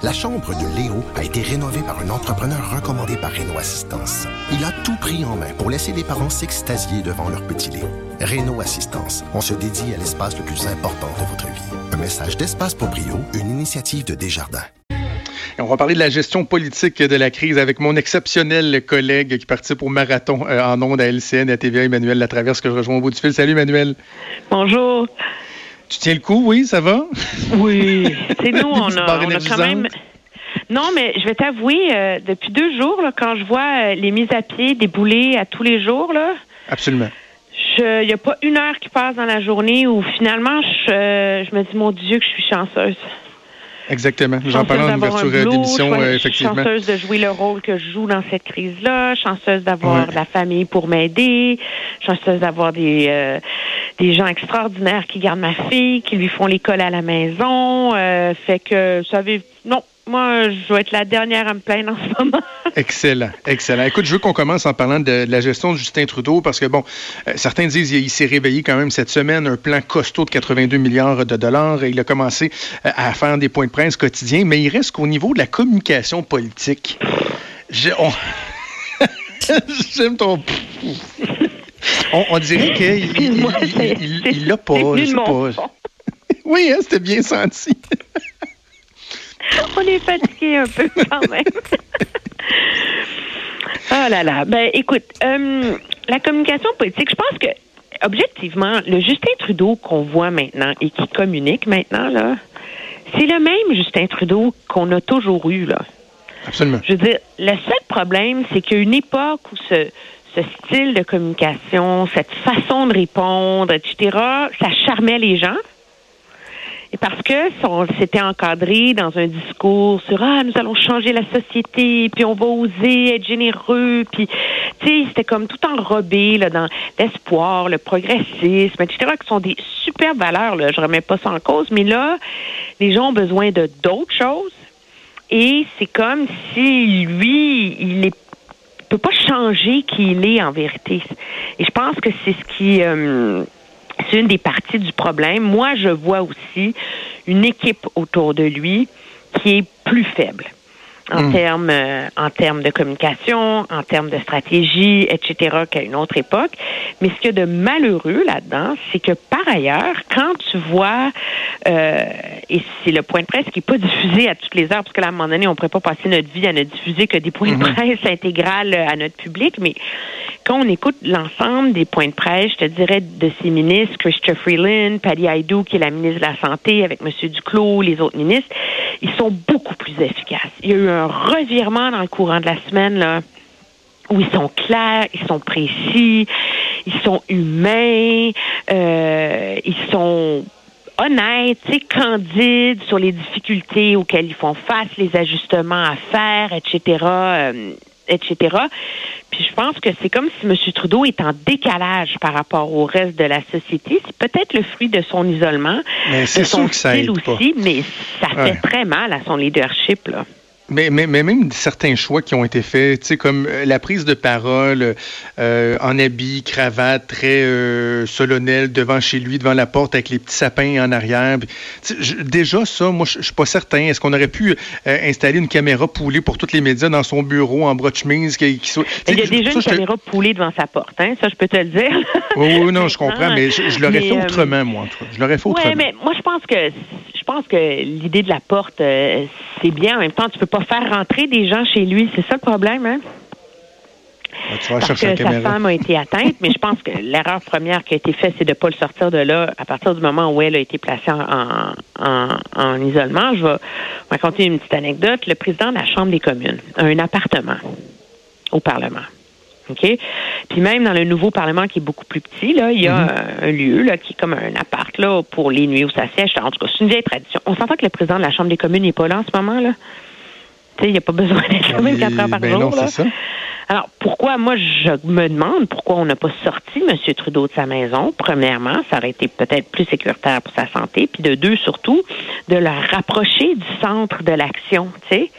La chambre de Léo a été rénovée par un entrepreneur recommandé par Renault Assistance. Il a tout pris en main pour laisser les parents s'extasier devant leur petit Léo. Renault Assistance, on se dédie à l'espace le plus important de votre vie. Un message d'Espace pour Brio, une initiative de Desjardins. On va parler de la gestion politique de la crise avec mon exceptionnel collègue qui participe au marathon euh, en ondes à LCN et à TVA, Emmanuel Latraverse, que je rejoins au bout du fil. Salut, Emmanuel. Bonjour. Tu tiens le coup, oui, ça va? Oui. C'est nous, on a, on a, quand même. Non, mais je vais t'avouer, euh, depuis deux jours, là, quand je vois euh, les mises à pied débouler à tous les jours, là. Absolument. Il n'y a pas une heure qui passe dans la journée où finalement je, je me dis, mon Dieu, que je suis chanceuse. Exactement. J'en parlais en ouverture d'émission, euh, effectivement. Chanceuse de jouer le rôle que je joue dans cette crise-là, chanceuse d'avoir la famille pour m'aider, chanceuse d'avoir des euh, des gens extraordinaires qui gardent ma fille, qui lui font l'école à la maison. Euh, fait que, vous savez, non, moi, je vais être la dernière à me plaindre en ce moment. excellent, excellent. Écoute, je veux qu'on commence en parlant de, la gestion de Justin Trudeau, parce que, bon, euh, certains disent qu'il s'est réveillé quand même cette semaine, un plan costaud de 82 milliards de dollars. Il a commencé euh, à faire des points de presse quotidiens, mais il reste qu'au niveau de la communication politique. J'aime ton... On, dirait qu'il l'a pas. pas. Oui, hein, c'était bien senti. On est fatigué un peu quand même. oh là là. Ben, écoute, euh, la communication politique, je pense que, objectivement, le Justin Trudeau qu'on voit maintenant et qui communique maintenant, là, c'est le même Justin Trudeau qu'on a toujours eu, là. Absolument. Je veux dire, le seul problème, c'est qu'il y a une époque où ce, style de communication, cette façon de répondre, etc., ça charmait les gens. Et parce que s'était encadré dans un discours sur ah nous allons changer la société, puis on va oser être généreux, puis tu sais c'était comme tout enrobé dans l'espoir, le progressisme, etc. qui sont des super valeurs là. Je remets pas ça en cause, mais là les gens ont besoin de d'autres choses. Et c'est comme si lui, il est peut pas changer qui il est en vérité. Et je pense que c'est ce qui euh, c'est une des parties du problème. Moi, je vois aussi une équipe autour de lui qui est plus faible en hmm. termes euh, en termes de communication, en termes de stratégie, etc. qu'à une autre époque. Mais ce qu'il y a de malheureux là-dedans, c'est que par ailleurs, quand tu vois euh, et c'est le point de presse qui n'est pas diffusé à toutes les heures, parce que là, à un moment donné, on ne pourrait pas passer notre vie à ne diffuser que des points de hmm. presse intégrales à notre public, mais quand on écoute l'ensemble des points de presse, je te dirais de ces ministres, Christopher Freeland, Patty Aydou, qui est la ministre de la Santé, avec M. Duclos, les autres ministres, ils sont beaucoup plus efficaces. Il y a eu un revirement dans le courant de la semaine, là, où ils sont clairs, ils sont précis, ils sont humains, euh, ils sont honnêtes, candides sur les difficultés auxquelles ils font face, les ajustements à faire, etc., etc. Puis je pense que c'est comme si M. Trudeau est en décalage par rapport au reste de la société. C'est peut-être le fruit de son isolement, mais de son que ça style aussi, mais ça fait très mal à son leadership. Là. Mais, mais, mais, même certains choix qui ont été faits, tu sais, comme euh, la prise de parole euh, en habit, cravate, très euh, solennel devant chez lui, devant la porte avec les petits sapins en arrière. déjà, ça, moi, je suis pas certain. Est-ce qu'on aurait pu installer une caméra poulée pour tous les médias dans son bureau en bras de chemise? Qui, qui Il y a déjà une caméra poulée devant sa porte, hein? ça, je peux te le dire. oui, oui, non, je comprends, mais je, l'aurais fait autrement, moi. Je l'aurais fait autrement. Mais moi, je pense que pense que l'idée de la porte, c'est bien. En même temps, tu peux pas faire rentrer des gens chez lui. C'est ça le problème, hein? Parce que sa femme a été atteinte, mais je pense que l'erreur première qui a été faite, c'est de ne pas le sortir de là à partir du moment où elle a été placée en, en, isolement. Je vais raconter une petite anecdote. Le président de la Chambre des communes a un appartement au Parlement. OK? Puis même dans le nouveau Parlement qui est beaucoup plus petit, là, il y a mm-hmm. un lieu là, qui est comme un appart là, pour les nuits où ça siège. En tout cas, c'est une vieille tradition. On s'entend que le président de la Chambre des communes n'est pas là en ce moment, là il n'y a pas besoin d'être quand même quatre heures par ben jour. Non, ça. Alors, pourquoi, moi, je me demande pourquoi on n'a pas sorti M. Trudeau de sa maison? Premièrement, ça aurait été peut-être plus sécuritaire pour sa santé. Puis de deux, surtout, de le rapprocher du centre de l'action, tu sais.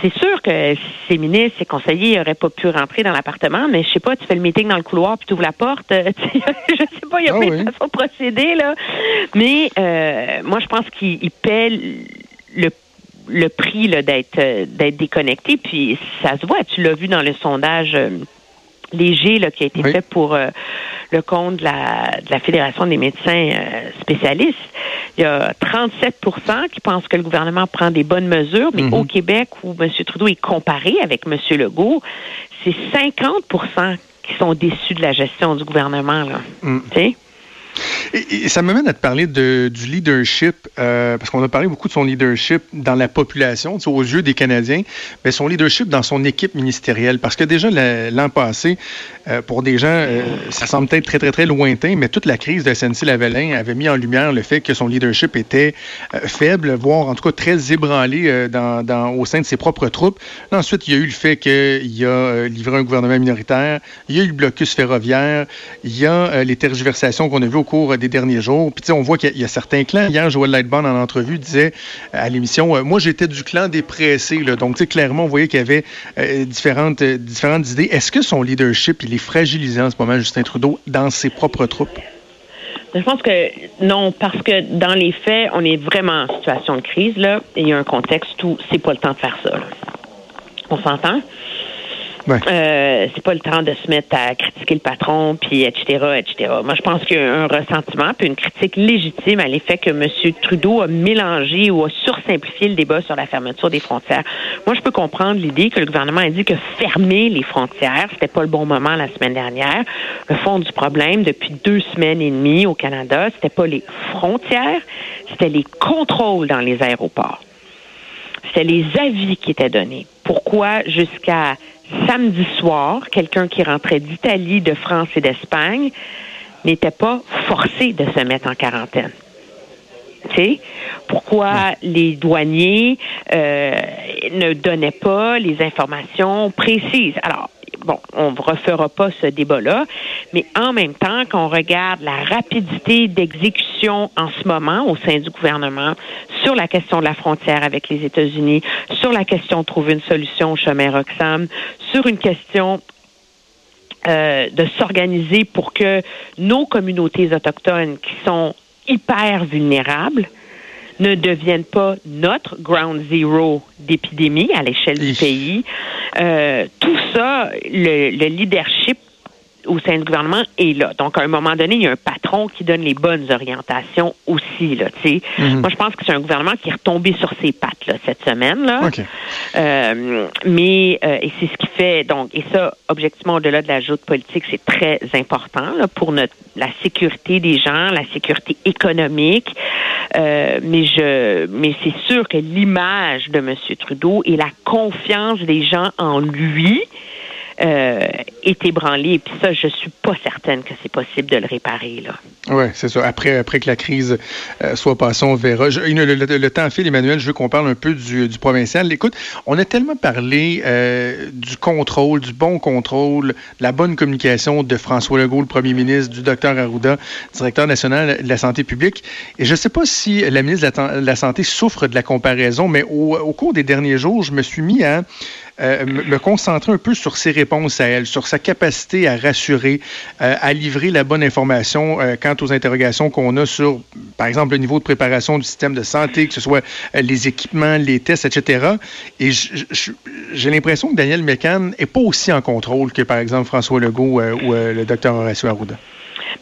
C'est sûr que ces ministres, ces conseillers n'auraient pas pu rentrer dans l'appartement, mais je sais pas, tu fais le meeting dans le couloir puis tu ouvres la porte. je sais pas, il y a ah plein de façons de procéder, là. Mais euh, moi, je pense qu'il paie le le prix d'être d'être déconnecté. Puis ça se voit, tu l'as vu dans le sondage léger là, qui a été fait pour le compte de la, de la Fédération des médecins spécialistes. Il y a 37% qui pensent que le gouvernement prend des bonnes mesures, mais mhm. au Québec, où M. Trudeau est comparé avec M. Legault, c'est 50% qui sont déçus de la gestion du gouvernement. Là. Mm. Et, ça m'amène à te parler de, du leadership, euh, parce qu'on a parlé beaucoup de son leadership dans la population, aux yeux des Canadiens, mais son leadership dans son équipe ministérielle. Parce que déjà l'an passé, euh, pour des gens, euh, ça semble être très, très, très lointain, mais toute la crise de SNC-Lavalin avait mis en lumière le fait que son leadership était faible, voire en tout cas très ébranlé au sein de ses propres troupes. ensuite, il y a eu le fait qu'il a livré un gouvernement minoritaire, il y a eu le blocus ferroviaire, il y a les tergiversations qu'on a vues au cours des derniers jours. Puis, on voit qu'il y, a certains clans. Hier, Joël Lightbond, en entrevue, disait à l'émission euh, Moi, j'étais du clan des pressés. Là. Donc, clairement, on voyait qu'il y avait euh, différentes, euh, différentes idées. Est-ce que son leadership, il est fragilisé en ce moment, Justin Trudeau, dans ses propres troupes? Je pense que non, parce que dans les faits, on est vraiment en situation de crise, là, et il y a un contexte où c'est pas le temps de faire ça. On s'entend? Euh, c'est pas le temps de se mettre à critiquer le patron, puis etc., etc. Moi, je pense qu'il y a un ressentiment, puis une critique légitime à l'effet que M. Trudeau a mélangé ou a sursimplifié le débat sur la fermeture des frontières. Moi, je peux comprendre l'idée que le gouvernement a dit que fermer les frontières, c'était pas le bon moment la semaine dernière. Le fond du problème, depuis deux semaines et demie au Canada, c'était pas les frontières, c'était les contrôles dans les aéroports. C'était les avis qui étaient donnés. Pourquoi jusqu'à samedi soir, quelqu'un qui rentrait d'Italie, de France et d'Espagne n'était pas forcé de se mettre en quarantaine. Tu sais, pourquoi les douaniers euh, ne donnaient pas les informations précises? Alors, bon, on ne refera pas ce débat-là, mais en même temps, quand on regarde la rapidité d'exécution en ce moment au sein du gouvernement sur la question de la frontière avec les États-Unis, sur la question de trouver une solution au chemin Roxham, sur une question euh, de s'organiser pour que nos communautés autochtones qui sont hyper vulnérables, ne deviennent pas notre ground zero d'épidémie à l'échelle du pays. Euh, tout ça, le, le leadership au sein du gouvernement est là. Donc, à un moment donné, il y a un patron qui donne les bonnes orientations aussi. Là, mhm. Moi, je pense que c'est un gouvernement qui est retombé sur ses pattes là, cette semaine. Là. Euh, mais, euh, et c'est ce qui fait, donc, et ça, objectivement, au-delà de la joute politique, c'est très important là, pour notre, la sécurité des gens, la sécurité économique. Euh, mais je, mais c'est sûr que l'image de M. Trudeau et la confiance des gens en lui, euh, est ébranlé. Puis ça, je suis pas certaine que c'est possible de le réparer. Là. Oui, c'est ça. Après, après que la crise euh, soit passée, on verra. le, temps file, Emmanuel, je veux qu'on parle un peu du, du, provincial. Écoute, on a tellement parlé euh, du contrôle, du bon contrôle, de la bonne communication de François Legault, le premier ministre, du docteur Arruda, directeur national de la santé publique. Et je ne sais pas si la ministre de la, Santé souffre de la comparaison, mais au, au cours des derniers jours, je me suis mis à euh, me concentrer un peu sur ses réponses à elle, sur sa capacité à rassurer, euh, à livrer la bonne information euh, quant aux interrogations qu'on a sur, par exemple, le niveau de préparation du système de santé, que ce soit les équipements, les tests, etc. Et j'ai l'impression que Daniel Mécan n'est pas aussi en contrôle que, par exemple, François Legault ou le docteur Horacio Arruda.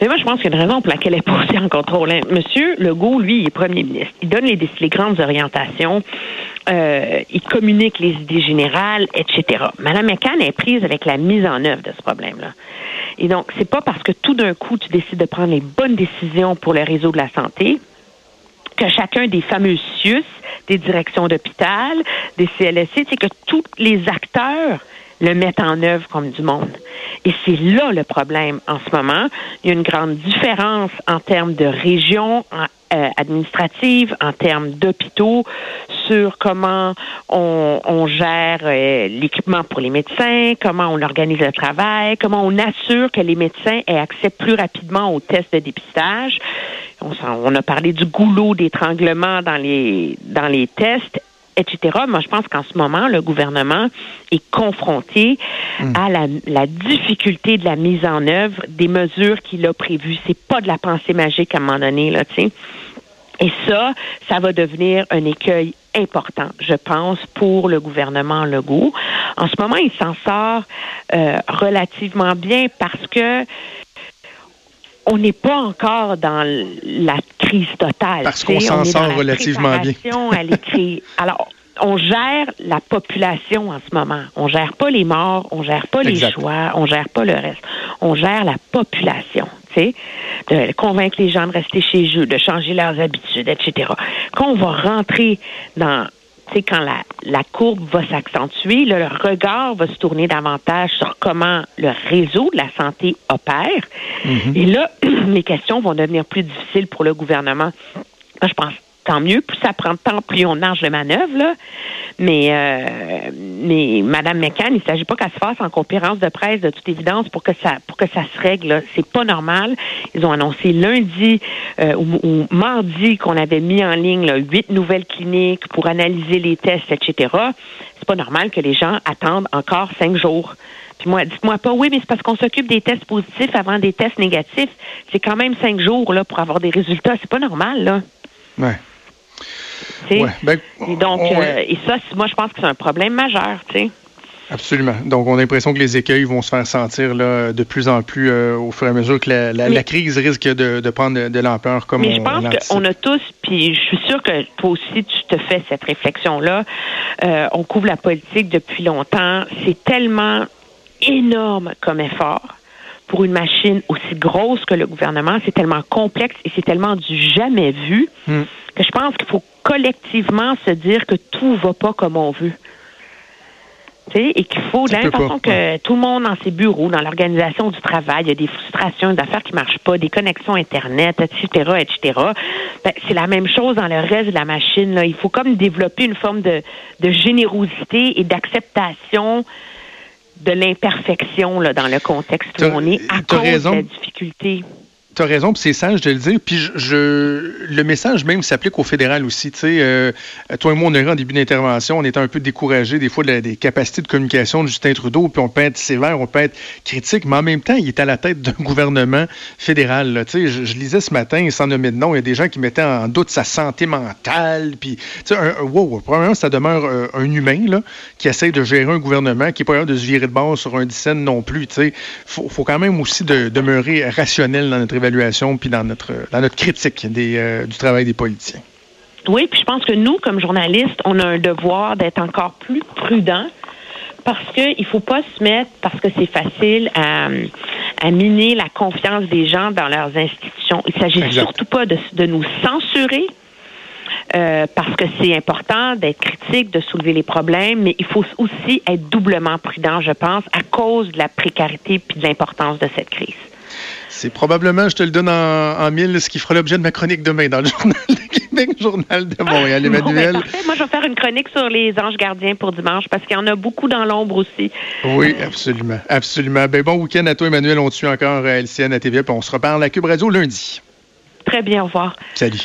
Mais moi, je pense qu'il y a une raison pour laquelle elle est aussi en contrôle. Hein. Monsieur Legault, lui, est premier ministre. Il donne les grandes orientations. Euh, il communique les idées générales, etc. Madame McCann est prise avec la mise en œuvre de ce problème-là. Et donc, c'est pas parce que tout d'un coup, tu décides de prendre les bonnes décisions pour le réseau de la santé que chacun des fameux CIUS, des directions d'hôpital, des CLSC, c'est que tous les acteurs le mettent en œuvre comme du monde. Et c'est là le problème en ce moment. Il y a une grande différence en termes de région euh, administrative, en termes d'hôpitaux, sur comment on, on gère euh, l'équipement pour les médecins, comment on organise le travail, comment on assure que les médecins aient accès plus rapidement aux tests de dépistage. On, on a parlé du goulot d'étranglement dans les dans les tests etc. Moi, je pense qu'en ce moment, le gouvernement est confronté hmm. à la, difficulté de la mise en œuvre des mesures qu'il a prévues. C'est pas de la pensée magique à un moment donné, là, tu sais. Et ça, ça va devenir un écueil important, je pense, pour le gouvernement Legault. En ce moment, il s'en sort euh, relativement bien parce que on n'est pas encore dans la crise totale. Parce qu'on s'en sort relativement bien. Alors, on gère la population en ce moment. On gère pas les morts, on gère pas les choix, on gère pas le reste. On gère la population, tu sais, de convaincre les gens de rester chez eux, de changer leurs habitudes, etc. Quand on va rentrer dans quand la, la courbe va s'accentuer, le regard va se tourner davantage sur comment le réseau de la santé opère. Mm-hmm. Et là, les questions vont devenir plus difficiles pour le gouvernement. je pense tant mieux. Plus ça prend de temps, plus on marge de manœuvre. Là. Mais, euh, mais Mme McCann, il ne s'agit pas qu'elle se fasse en conférence de presse de toute évidence pour que ça pour que ça se règle. C'est pas normal. Ils ont annoncé lundi euh, ou, mardi qu'on avait mis en ligne huit nouvelles cliniques pour analyser les tests, etc. C'est pas normal que les gens attendent encore cinq jours. Puis moi, dites-moi pas, oui, mais c'est parce qu'on s'occupe des tests positifs avant des tests négatifs. C'est quand même cinq jours là pour avoir des résultats. C'est pas normal, là. Ouais. Ben, et donc, euh, et ça, moi, je pense que c'est un problème majeur, tu sais. Absolument. Donc, on a l'impression que les écueils vont se faire sentir là, de plus en plus euh, au fur et à mesure que la, crise risque de, prendre de, l'ampleur comme Mais je pense qu'on a tous, puis je suis sûre que toi aussi, tu te fais cette réflexion-là. Euh, on couvre la politique depuis longtemps. C'est tellement énorme comme effort pour une machine aussi grosse que le gouvernement. C'est tellement complexe et c'est tellement du jamais vu hmm. Que je pense qu'il faut collectivement se dire que tout va pas comme on veut. et qu'il faut, de la même façon que tout le monde dans ses bureaux, dans l'organisation du travail, il y a des frustrations, des affaires qui marchent pas, des connexions Internet, etc., etc. Ben, c'est la même chose dans le reste de la machine. Là. Il faut comme développer une forme de, de générosité et d'acceptation de l'imperfection dans le contexte où on est à cause de la difficulté raison, puis c'est sage de le dire. Puis le message même s'applique au fédéral aussi. Euh, toi et moi, on est en début d'intervention, on était un peu découragés des fois des capacités de communication de Justin Trudeau, puis on peut être sévère, on peut être critique, mais en même temps, il est à la tête d'un gouvernement fédéral. Je, lisais ce matin, sans nommer de nom, il y a des gens qui mettaient en doute sa santé mentale. Puis, tu un, wow, probablement, ça demeure euh, un, humain qui essaie de gérer un gouvernement qui n'est pas capable de se virer de base sur un dixaine non plus. Tu faut, faut quand même aussi de, demeurer rationnel dans notre évaluation puis dans notre, dans notre critique des, euh, du travail des politiciens. Oui, puis je pense que nous, comme journalistes, on a un devoir d'être encore plus prudents parce qu'il ne faut pas se mettre, parce que c'est facile à, à, miner la confiance des gens dans leurs institutions. Il ne s'agit surtout pas de, de nous censurer, euh, parce que c'est important d'être critique, de soulever les problèmes, mais il faut aussi être doublement prudent, je pense, à cause de la précarité puis de l'importance de cette crise. C'est probablement, je te le donne en, mille, ce qui fera l'objet de ma chronique demain dans le Journal de Québec, Journal de Montréal, ben, Emmanuel? Moi, je vais faire une chronique sur les anges gardiens pour dimanche parce qu'il y en a beaucoup dans l'ombre aussi. Oui, absolument. Absolument. Ben, bon week-end à toi, Emmanuel. On te suit encore à LCN à TV, puis on se reparle à Cube Radio lundi. Très bien, au revoir. Salut.